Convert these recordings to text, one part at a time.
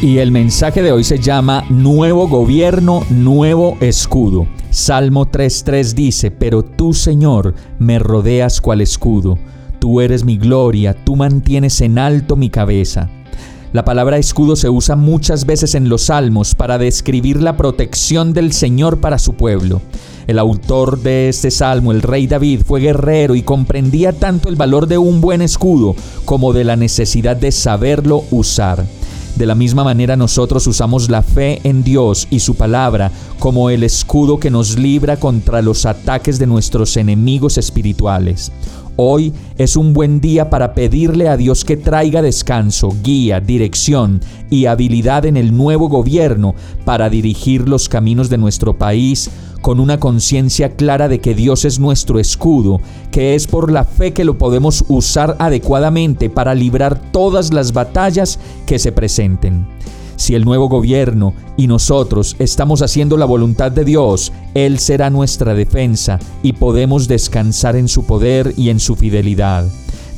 Y el mensaje de hoy se llama Nuevo Gobierno, Nuevo Escudo. Salmo 3.3 dice, Pero tú, Señor, me rodeas cual escudo. Tú eres mi gloria, tú mantienes en alto mi cabeza. La palabra escudo se usa muchas veces en los salmos para describir la protección del Señor para su pueblo. El autor de este salmo, el rey David, fue guerrero y comprendía tanto el valor de un buen escudo como de la necesidad de saberlo usar. De la misma manera nosotros usamos la fe en Dios y su palabra como el escudo que nos libra contra los ataques de nuestros enemigos espirituales. Hoy es un buen día para pedirle a Dios que traiga descanso, guía, dirección y habilidad en el nuevo gobierno para dirigir los caminos de nuestro país con una conciencia clara de que Dios es nuestro escudo, que es por la fe que lo podemos usar adecuadamente para librar todas las batallas que se presenten. Si el nuevo gobierno y nosotros estamos haciendo la voluntad de Dios, Él será nuestra defensa y podemos descansar en su poder y en su fidelidad.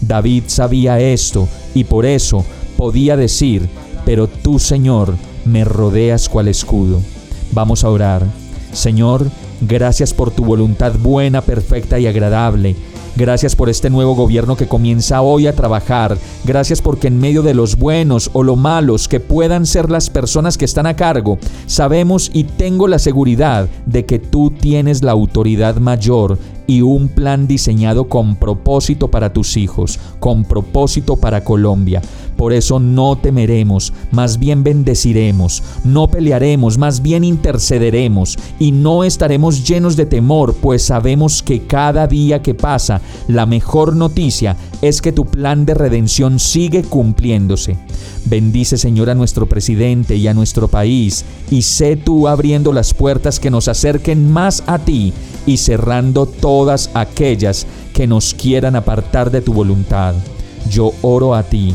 David sabía esto y por eso podía decir, pero tú Señor me rodeas cual escudo. Vamos a orar. Señor, gracias por tu voluntad buena, perfecta y agradable Gracias por este nuevo gobierno que comienza hoy a trabajar. Gracias porque en medio de los buenos o los malos que puedan ser las personas que están a cargo, sabemos y tengo la seguridad de que tú tienes la autoridad mayor y un plan diseñado con propósito para tus hijos, con propósito para Colombia. Por eso no temeremos, más bien bendeciremos, no pelearemos, más bien intercederemos y no estaremos llenos de temor, pues sabemos que cada día que pasa, la mejor noticia es que tu plan de redención sigue cumpliéndose. Bendice Señor a nuestro presidente y a nuestro país y sé tú abriendo las puertas que nos acerquen más a ti y cerrando todas aquellas que nos quieran apartar de tu voluntad. Yo oro a ti